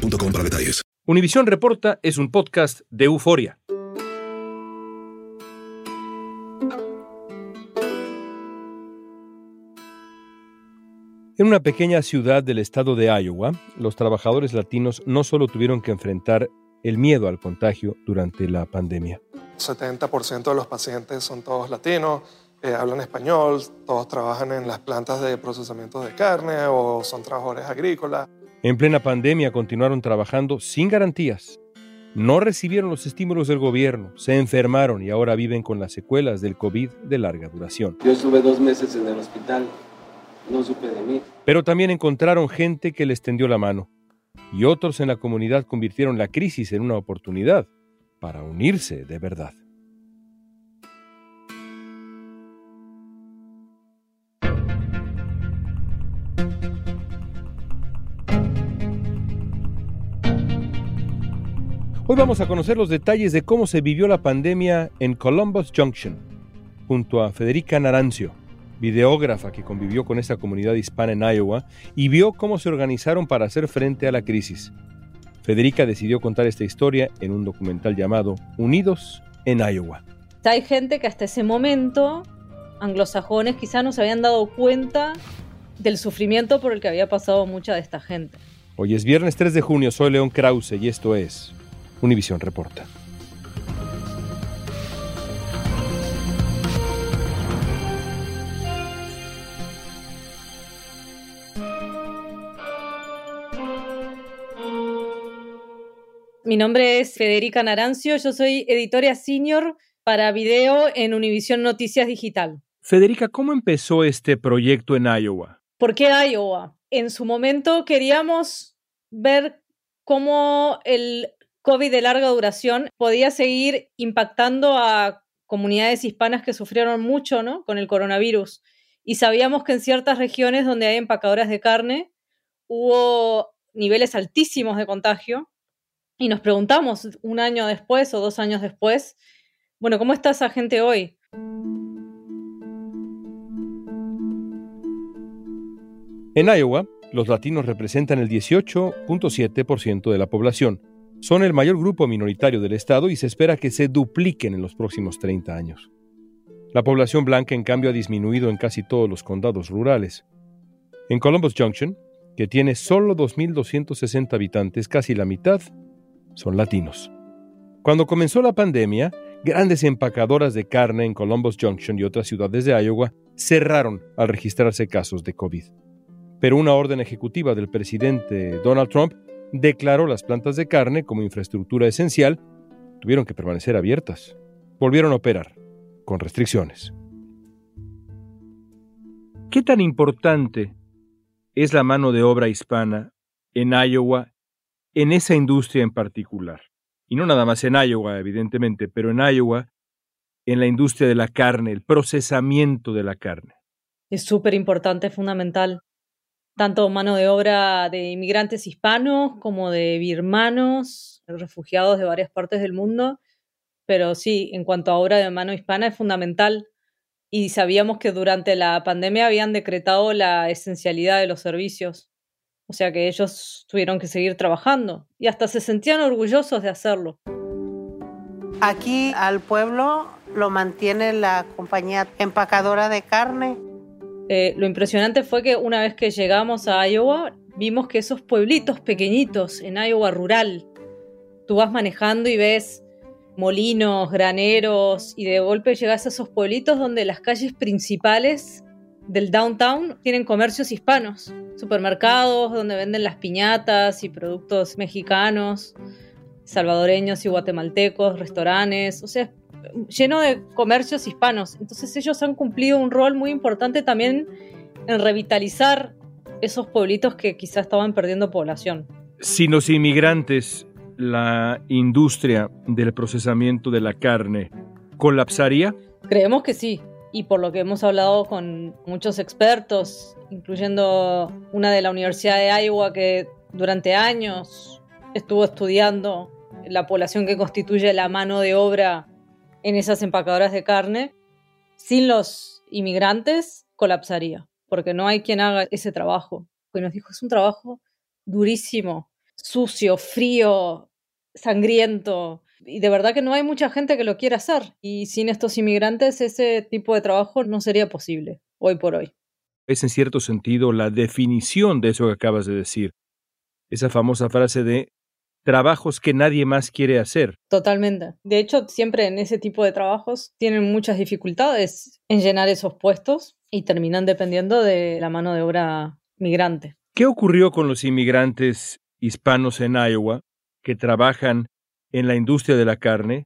boostmobile.com para detalles. Univisión Reporta es un podcast de euforia. En una pequeña ciudad del estado de Iowa, los trabajadores latinos no solo tuvieron que enfrentar el miedo al contagio durante la pandemia. 70% de los pacientes son todos latinos, eh, hablan español, todos trabajan en las plantas de procesamiento de carne o son trabajadores agrícolas. En plena pandemia continuaron trabajando sin garantías. No recibieron los estímulos del gobierno, se enfermaron y ahora viven con las secuelas del COVID de larga duración. Yo estuve dos meses en el hospital, no supe de mí. Pero también encontraron gente que les tendió la mano y otros en la comunidad convirtieron la crisis en una oportunidad para unirse de verdad. Hoy vamos a conocer los detalles de cómo se vivió la pandemia en Columbus Junction, junto a Federica Narancio, videógrafa que convivió con esta comunidad hispana en Iowa y vio cómo se organizaron para hacer frente a la crisis. Federica decidió contar esta historia en un documental llamado Unidos en Iowa. Hay gente que hasta ese momento, anglosajones, quizás no se habían dado cuenta del sufrimiento por el que había pasado mucha de esta gente. Hoy es viernes 3 de junio, soy León Krause y esto es Univisión Reporta. Mi nombre es Federica Narancio, yo soy editora senior para video en Univisión Noticias Digital. Federica, ¿cómo empezó este proyecto en Iowa? ¿Por qué Iowa? En su momento queríamos ver cómo el COVID de larga duración podía seguir impactando a comunidades hispanas que sufrieron mucho ¿no? con el coronavirus. Y sabíamos que en ciertas regiones donde hay empacadoras de carne hubo niveles altísimos de contagio. Y nos preguntamos un año después o dos años después, bueno, ¿cómo está esa gente hoy? En Iowa, los latinos representan el 18.7% de la población son el mayor grupo minoritario del estado y se espera que se dupliquen en los próximos 30 años. La población blanca, en cambio, ha disminuido en casi todos los condados rurales. En Columbus Junction, que tiene solo 2.260 habitantes, casi la mitad son latinos. Cuando comenzó la pandemia, grandes empacadoras de carne en Columbus Junction y otras ciudades de Iowa cerraron al registrarse casos de COVID. Pero una orden ejecutiva del presidente Donald Trump declaró las plantas de carne como infraestructura esencial, tuvieron que permanecer abiertas. Volvieron a operar, con restricciones. ¿Qué tan importante es la mano de obra hispana en Iowa, en esa industria en particular? Y no nada más en Iowa, evidentemente, pero en Iowa, en la industria de la carne, el procesamiento de la carne. Es súper importante, fundamental tanto mano de obra de inmigrantes hispanos como de birmanos, refugiados de varias partes del mundo. Pero sí, en cuanto a obra de mano hispana es fundamental. Y sabíamos que durante la pandemia habían decretado la esencialidad de los servicios. O sea que ellos tuvieron que seguir trabajando y hasta se sentían orgullosos de hacerlo. Aquí al pueblo lo mantiene la compañía empacadora de carne eh, lo impresionante fue que una vez que llegamos a Iowa, vimos que esos pueblitos pequeñitos en Iowa rural, tú vas manejando y ves molinos, graneros, y de golpe llegas a esos pueblitos donde las calles principales del downtown tienen comercios hispanos, supermercados donde venden las piñatas y productos mexicanos, salvadoreños y guatemaltecos, restaurantes, o sea, lleno de comercios hispanos. Entonces ellos han cumplido un rol muy importante también en revitalizar esos pueblitos que quizás estaban perdiendo población. Sin los inmigrantes, la industria del procesamiento de la carne colapsaría? Creemos que sí. Y por lo que hemos hablado con muchos expertos, incluyendo una de la Universidad de Iowa que durante años estuvo estudiando la población que constituye la mano de obra en esas empacadoras de carne, sin los inmigrantes colapsaría, porque no hay quien haga ese trabajo. Y nos dijo, es un trabajo durísimo, sucio, frío, sangriento, y de verdad que no hay mucha gente que lo quiera hacer. Y sin estos inmigrantes ese tipo de trabajo no sería posible hoy por hoy. Es en cierto sentido la definición de eso que acabas de decir. Esa famosa frase de trabajos que nadie más quiere hacer. Totalmente. De hecho, siempre en ese tipo de trabajos tienen muchas dificultades en llenar esos puestos y terminan dependiendo de la mano de obra migrante. ¿Qué ocurrió con los inmigrantes hispanos en Iowa que trabajan en la industria de la carne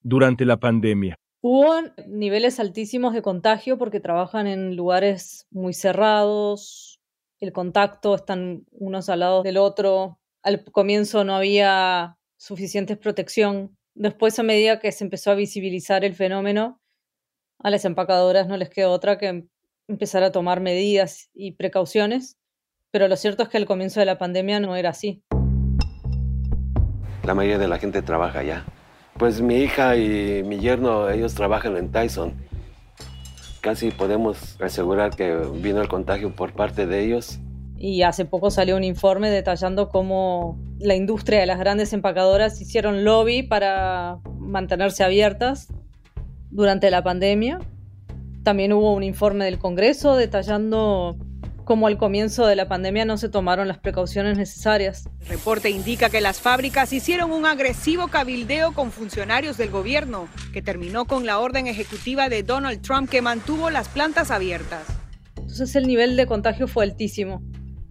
durante la pandemia? Hubo niveles altísimos de contagio porque trabajan en lugares muy cerrados, el contacto están unos al lado del otro. Al comienzo no había suficiente protección. Después, a medida que se empezó a visibilizar el fenómeno, a las empacadoras no les quedó otra que empezar a tomar medidas y precauciones. Pero lo cierto es que al comienzo de la pandemia no era así. La mayoría de la gente trabaja allá. Pues mi hija y mi yerno, ellos trabajan en Tyson. Casi podemos asegurar que vino el contagio por parte de ellos. Y hace poco salió un informe detallando cómo la industria de las grandes empacadoras hicieron lobby para mantenerse abiertas durante la pandemia. También hubo un informe del Congreso detallando como al comienzo de la pandemia no se tomaron las precauciones necesarias. El reporte indica que las fábricas hicieron un agresivo cabildeo con funcionarios del gobierno, que terminó con la orden ejecutiva de Donald Trump que mantuvo las plantas abiertas. Entonces el nivel de contagio fue altísimo.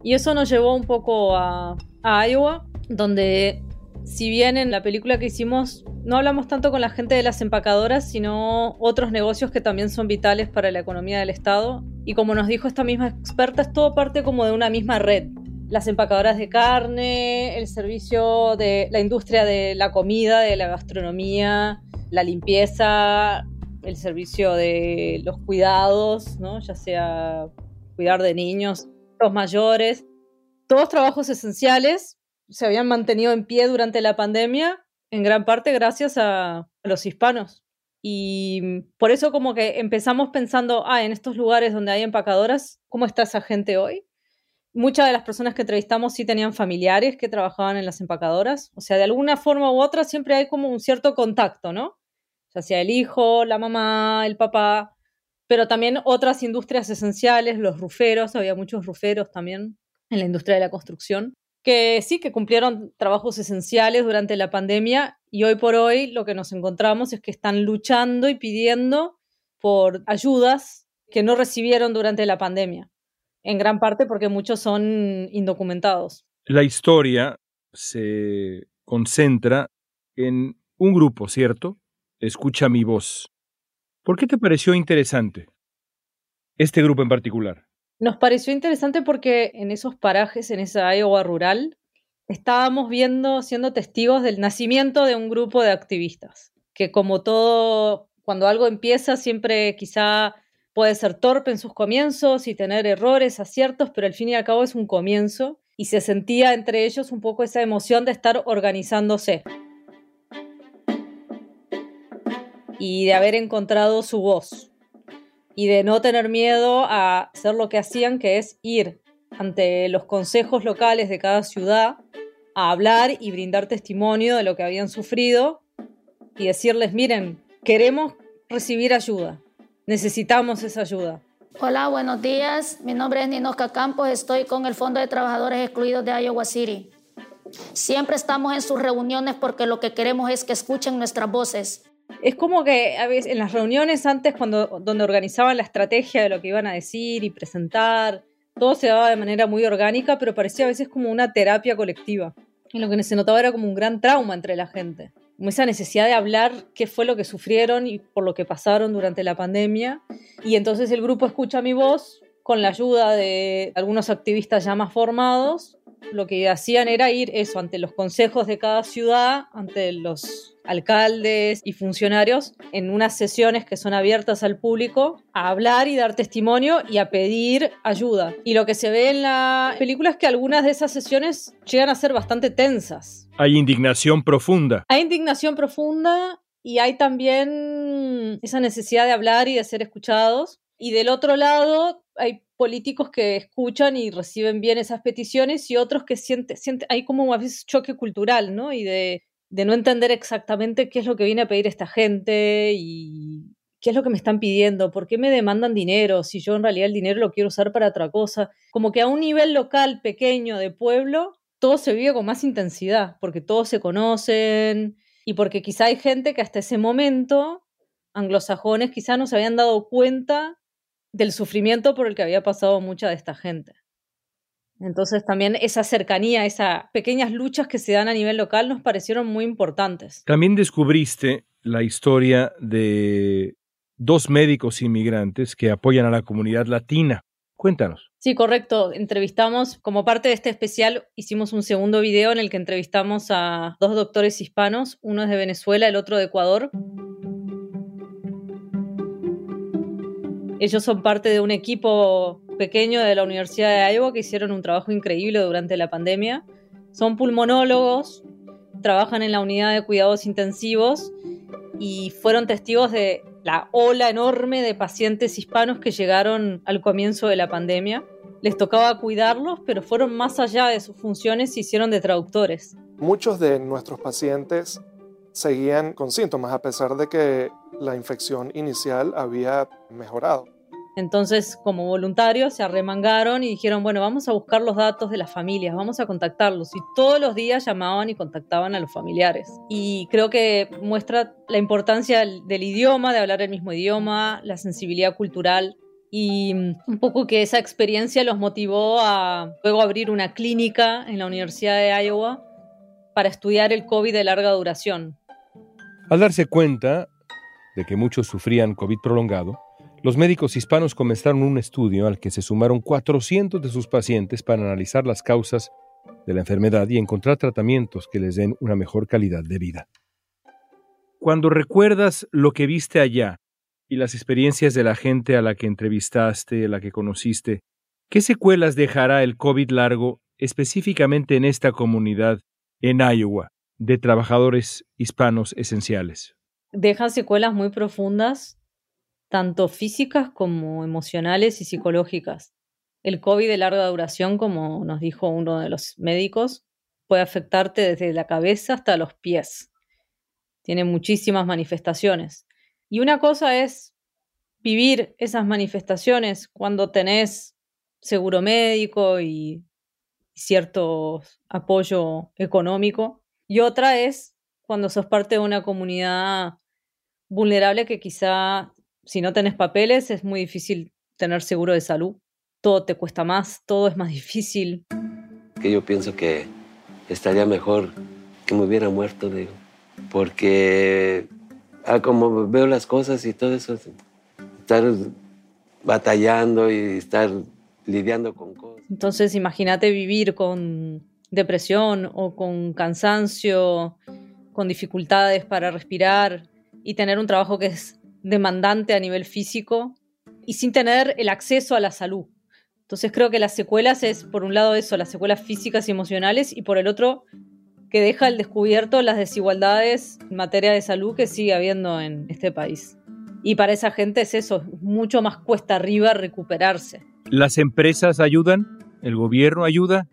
Y eso nos llevó un poco a, a Iowa, donde si bien en la película que hicimos no hablamos tanto con la gente de las empacadoras, sino otros negocios que también son vitales para la economía del Estado. Y como nos dijo esta misma experta, es todo parte como de una misma red. Las empacadoras de carne, el servicio de la industria de la comida, de la gastronomía, la limpieza, el servicio de los cuidados, ¿no? ya sea cuidar de niños, los mayores, todos trabajos esenciales se habían mantenido en pie durante la pandemia, en gran parte gracias a, los hispanos. Y por eso como que empezamos pensando, ah, en estos lugares donde hay empacadoras, ¿cómo está esa gente hoy? Muchas de las personas que entrevistamos sí tenían familiares que trabajaban en las empacadoras. O sea, de alguna forma u otra siempre hay como un cierto contacto, ¿no? Ya sea el hijo, la mamá, el papá, pero también otras industrias esenciales, los ruferos, había muchos ruferos también en la industria de la construcción que sí, que cumplieron trabajos esenciales durante la pandemia y hoy por hoy lo que nos encontramos es que están luchando y pidiendo por ayudas que no recibieron durante la pandemia, en gran parte porque muchos son indocumentados. La historia se concentra en un grupo, ¿cierto? Escucha mi voz. ¿Por qué te pareció interesante este grupo en particular? Nos pareció interesante porque en esos parajes, en esa Iowa rural, estábamos viendo, siendo testigos del nacimiento de un grupo de activistas, que como todo, cuando algo empieza, siempre quizá puede ser torpe en sus comienzos y tener errores, aciertos, pero al fin y al cabo es un comienzo y se sentía entre ellos un poco esa emoción de estar organizándose y de haber encontrado su voz y de no tener miedo a hacer lo que hacían, que es ir ante los consejos locales de cada ciudad a hablar y brindar testimonio de lo que habían sufrido y decirles, miren, queremos recibir ayuda, necesitamos esa ayuda. Hola, buenos días. Mi nombre es Ninoska Campos, estoy con el Fondo de Trabajadores Excluidos de Iowa City. Siempre estamos en sus reuniones porque lo que queremos es que escuchen nuestras voces es como que a veces en las reuniones antes, cuando, donde organizaban la estrategia de lo que iban a decir y presentar, todo se daba de manera muy orgánica, pero parecía a veces como una terapia colectiva. Y lo que se notaba era como un gran trauma entre la gente. Como esa necesidad de hablar qué fue lo que sufrieron y por lo que pasaron durante la pandemia. Y entonces el grupo escucha mi voz con la ayuda de algunos activistas ya más formados lo que hacían era ir eso ante los consejos de cada ciudad, ante los alcaldes y funcionarios en unas sesiones que son abiertas al público a hablar y dar testimonio y a pedir ayuda. Y lo que se ve en la película es que algunas de esas sesiones llegan a ser bastante tensas. Hay indignación profunda. Hay indignación profunda y hay también esa necesidad de hablar y de ser escuchados. Y del otro lado hay políticos que escuchan y reciben bien esas peticiones y otros que sienten, siente, hay como a veces choque cultural, ¿no? Y de, de no entender exactamente qué es lo que viene a pedir esta gente y qué es lo que me están pidiendo, por qué me demandan dinero, si yo en realidad el dinero lo quiero usar para otra cosa. Como que a un nivel local pequeño de pueblo, todo se vive con más intensidad, porque todos se conocen y porque quizá hay gente que hasta ese momento, anglosajones, quizá no se habían dado cuenta del sufrimiento por el que había pasado mucha de esta gente. Entonces también esa cercanía, esas pequeñas luchas que se dan a nivel local nos parecieron muy importantes. También descubriste la historia de dos médicos inmigrantes que apoyan a la comunidad latina. Cuéntanos. Sí, correcto. Entrevistamos, como parte de este especial, hicimos un segundo video en el que entrevistamos a dos doctores hispanos, uno es de Venezuela, el otro de Ecuador. Ellos son parte de un equipo pequeño de la Universidad de Iowa que hicieron un trabajo increíble durante la pandemia. Son pulmonólogos, trabajan en la unidad de cuidados intensivos y fueron testigos de la ola enorme de pacientes hispanos que llegaron al comienzo de la pandemia. Les tocaba cuidarlos, pero fueron más allá de sus funciones y hicieron de traductores. Muchos de nuestros pacientes seguían con síntomas a pesar de que la infección inicial había mejorado. Entonces, como voluntarios, se arremangaron y dijeron, bueno, vamos a buscar los datos de las familias, vamos a contactarlos. Y todos los días llamaban y contactaban a los familiares. Y creo que muestra la importancia del idioma, de hablar el mismo idioma, la sensibilidad cultural. Y mm, un poco que esa experiencia los motivó a luego abrir una clínica en la Universidad de Iowa para estudiar el COVID de larga duración. Al darse cuenta de que muchos sufrían COVID prolongado, los médicos hispanos comenzaron un estudio al que se sumaron 400 de sus pacientes para analizar las causas de la enfermedad y encontrar tratamientos que les den una mejor calidad de vida. Cuando recuerdas lo que viste allá y las experiencias de la gente a la que entrevistaste, a la que conociste, ¿qué secuelas dejará el COVID largo específicamente en esta comunidad en Iowa de trabajadores hispanos esenciales? Deja secuelas muy profundas tanto físicas como emocionales y psicológicas. El COVID de larga duración, como nos dijo uno de los médicos, puede afectarte desde la cabeza hasta los pies. Tiene muchísimas manifestaciones. Y una cosa es vivir esas manifestaciones cuando tenés seguro médico y cierto apoyo económico. Y otra es cuando sos parte de una comunidad vulnerable que quizá si no tenés papeles es muy difícil tener seguro de salud. Todo te cuesta más, todo es más difícil. Que yo pienso que estaría mejor que me hubiera muerto, digo, porque ah, como veo las cosas y todo eso, estar batallando y estar lidiando con cosas. Entonces imagínate vivir con depresión o con cansancio, con dificultades para respirar y tener un trabajo que es demandante a nivel físico y sin tener el acceso a la salud. Entonces creo que las secuelas es, por un lado, eso, las secuelas físicas y emocionales, y por el otro, que deja al descubierto las desigualdades en materia de salud que sigue habiendo en este país. Y para esa gente es eso, mucho más cuesta arriba recuperarse. ¿Las empresas ayudan? ¿El gobierno ayuda?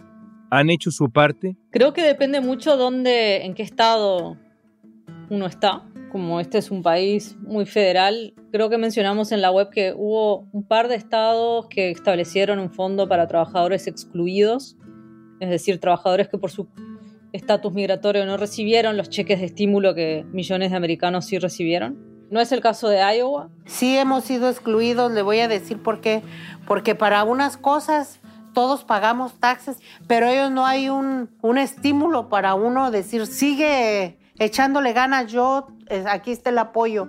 ¿Han hecho su parte? Creo que depende mucho dónde, en qué estado uno está como este es un país muy federal, creo que mencionamos en la web que hubo un par de estados que establecieron un fondo para trabajadores excluidos, es decir, trabajadores que por su estatus migratorio no recibieron los cheques de estímulo que millones de americanos sí recibieron. ¿No es el caso de Iowa? Sí hemos sido excluidos, le voy a decir por qué. Porque para unas cosas todos pagamos taxes, pero ellos no hay un, un estímulo para uno decir, sigue echándole ganas yo, eh, aquí está el apoyo.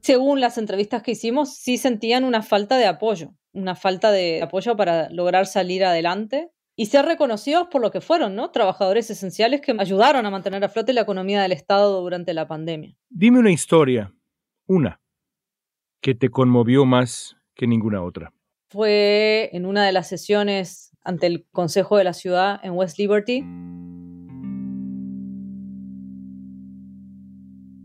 Según las entrevistas que hicimos, sí sentían una falta de apoyo, una falta de apoyo para lograr salir adelante. Y ser reconocidos por lo que fueron, ¿no? Trabajadores esenciales que ayudaron a mantener a flote la economía del Estado durante la pandemia. Dime una historia, una, que te conmovió más que ninguna otra. Fue en una de las sesiones ante el Consejo de la Ciudad en West Liberty.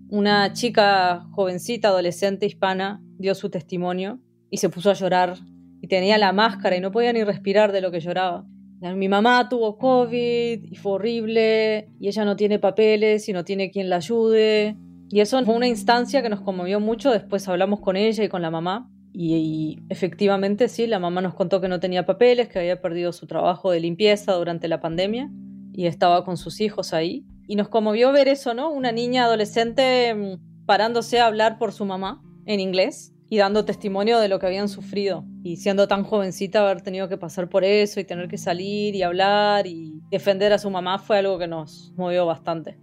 Una chica jovencita, adolescente hispana, dio su testimonio y se puso a llorar y tenía la máscara y no podía ni respirar de lo que lloraba. Mi mamá tuvo COVID y fue horrible y ella no tiene papeles y no tiene quien la ayude. Y eso fue una instancia que nos conmovió mucho. Después hablamos con ella y con la mamá. Y, efectivamente sí, la mamá nos contó que no tenía papeles, que había perdido su trabajo de limpieza durante la pandemia y estaba con sus hijos ahí. Y nos conmovió ver eso, ¿no? Una niña adolescente mm, parándose a hablar por su mamá en inglés y dando testimonio de lo que habían sufrido. Y siendo tan jovencita, haber tenido que pasar por eso y tener que salir y hablar y defender a su mamá fue algo que nos movió bastante.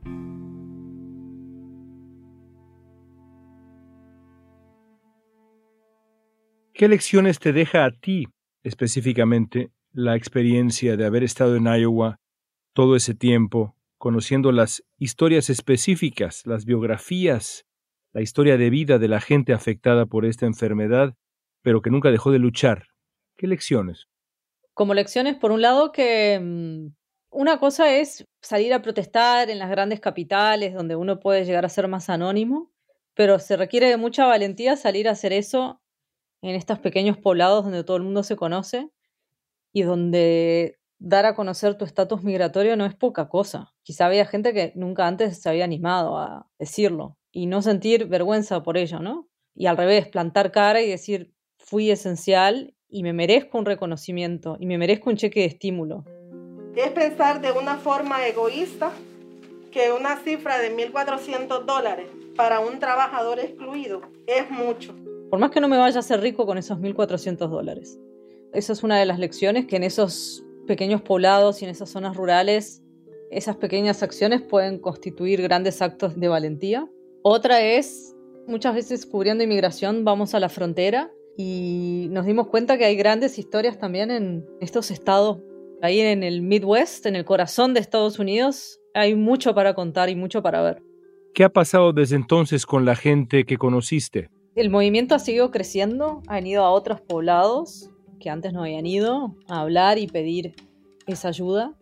¿Qué lecciones te deja a ti específicamente la experiencia de haber estado en Iowa todo ese tiempo, conociendo las historias específicas, las biografías la historia de vida de la gente afectada por esta enfermedad, pero que nunca dejó de luchar. ¿Qué lecciones? Como lecciones, por un lado, que mm, una cosa es salir a protestar en las grandes capitales, donde uno puede llegar a ser más anónimo, pero se requiere de mucha valentía salir a hacer eso en estos pequeños poblados donde todo el mundo se conoce y donde dar a conocer tu estatus migratorio no es poca cosa. Quizá había gente que nunca antes se había animado a decirlo y no sentir vergüenza por ello, ¿no? Y al revés, plantar cara y decir, fui esencial y me merezco un reconocimiento y me merezco un cheque de estímulo. Es pensar de una forma egoísta que una cifra de 1.400 dólares para un trabajador excluido es mucho. Por más que no me vaya a ser rico con esos 1.400 dólares. Esa es una de las lecciones que en esos pequeños poblados y en esas zonas rurales, esas pequeñas acciones pueden constituir grandes actos de valentía otra es, muchas veces cubriendo inmigración vamos a la frontera y nos dimos cuenta que hay grandes historias también en estos estados. Ahí en el Midwest, en el corazón de Estados Unidos, hay mucho para contar y mucho para ver. ¿Qué ha pasado desde entonces con la gente que conociste? El movimiento ha seguido creciendo, han ido a otros poblados que antes no habían ido a hablar y pedir esa ayuda,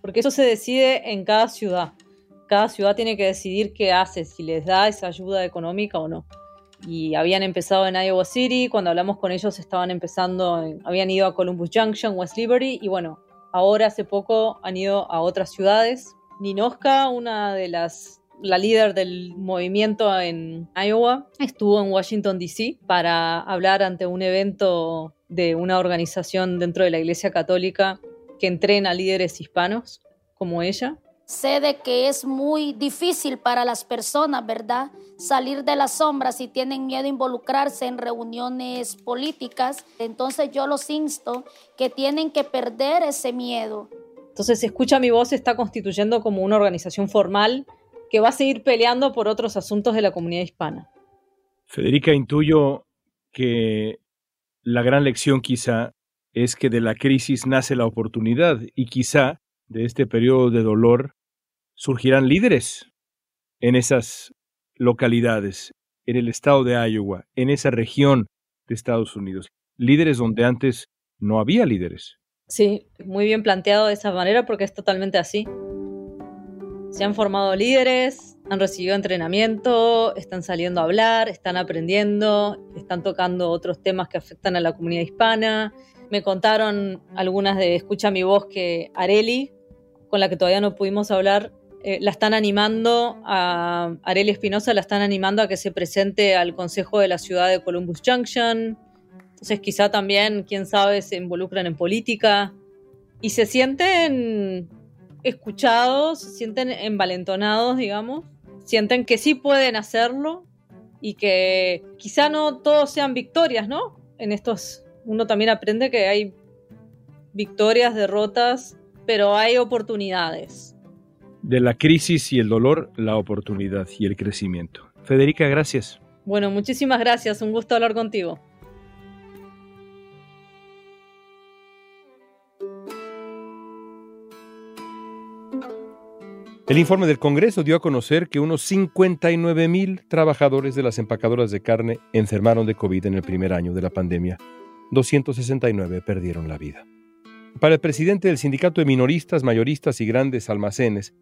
porque eso se decide en cada ciudad cada ciudad tiene que decidir qué hace, si les da esa ayuda económica o no. Y habían empezado en Iowa City, cuando hablamos con ellos estaban empezando, habían ido a Columbus Junction, West Liberty, y bueno, ahora hace poco han ido a otras ciudades. Ninoska, una de las la líder del movimiento en Iowa, estuvo en Washington, D.C. para hablar ante un evento de una organización dentro de la Iglesia Católica que entrena líderes hispanos como ella. Sé de que es muy difícil para las personas, ¿verdad? Salir de las sombras si tienen miedo a involucrarse en reuniones políticas. Entonces yo los insto que tienen que perder ese miedo. Entonces, Escucha mi voz está constituyendo como una organización formal que va a seguir peleando por otros asuntos de la comunidad hispana. Federica, intuyo que la gran lección quizá es que de la crisis nace la oportunidad y quizá de este periodo de dolor, surgirán líderes en esas localidades, en el estado de Iowa, en esa región de Estados Unidos. Líderes donde antes no había líderes. Sí, muy bien planteado de esa manera porque es totalmente así. Se han formado líderes, han recibido entrenamiento, están saliendo a hablar, están aprendiendo, están tocando otros temas que afectan a la comunidad hispana. Me contaron algunas de Escucha mi voz que Areli, con la que todavía no pudimos hablar, eh, la están animando a Areli Espinosa, la están animando a que se presente al Consejo de la Ciudad de Columbus Junction. Entonces quizá también, quién sabe, se involucran en política y se sienten escuchados, se sienten envalentonados, digamos, sienten que sí pueden hacerlo y que quizá no todos sean victorias, ¿no? En estos, uno también aprende que hay victorias, derrotas, pero hay oportunidades. De la crisis y el dolor, la oportunidad y el crecimiento. Federica, gracias. Bueno, muchísimas gracias. Un gusto hablar contigo. El informe del Congreso dio a conocer que unos 59 mil trabajadores de las empacadoras de carne enfermaron de COVID en el primer año de la pandemia. 269 perdieron la vida. Para el presidente del Sindicato de Minoristas, Mayoristas y Grandes Almacenes,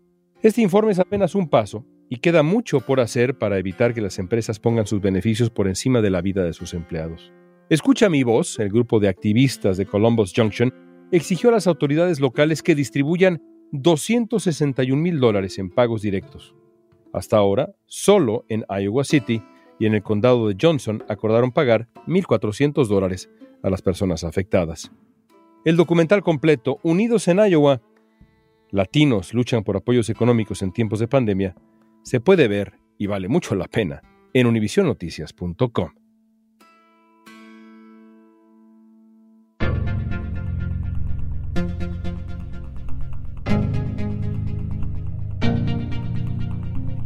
este informe es apenas un paso y queda mucho por hacer para evitar que las empresas pongan sus beneficios por encima de la vida de sus empleados. Escucha mi voz, el grupo de activistas de Columbus Junction exigió a las autoridades locales que distribuyan 261 mil dólares en pagos directos. Hasta ahora, solo en Iowa City y en el condado de Johnson acordaron pagar 1.400 dólares a las personas afectadas. El documental completo, Unidos en Iowa, Latinos luchan por apoyos económicos en tiempos de pandemia, se puede ver y vale mucho la pena en univisionnoticias.com.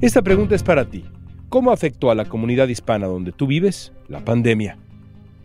Esta pregunta es para ti. ¿Cómo afectó a la comunidad hispana donde tú vives la pandemia?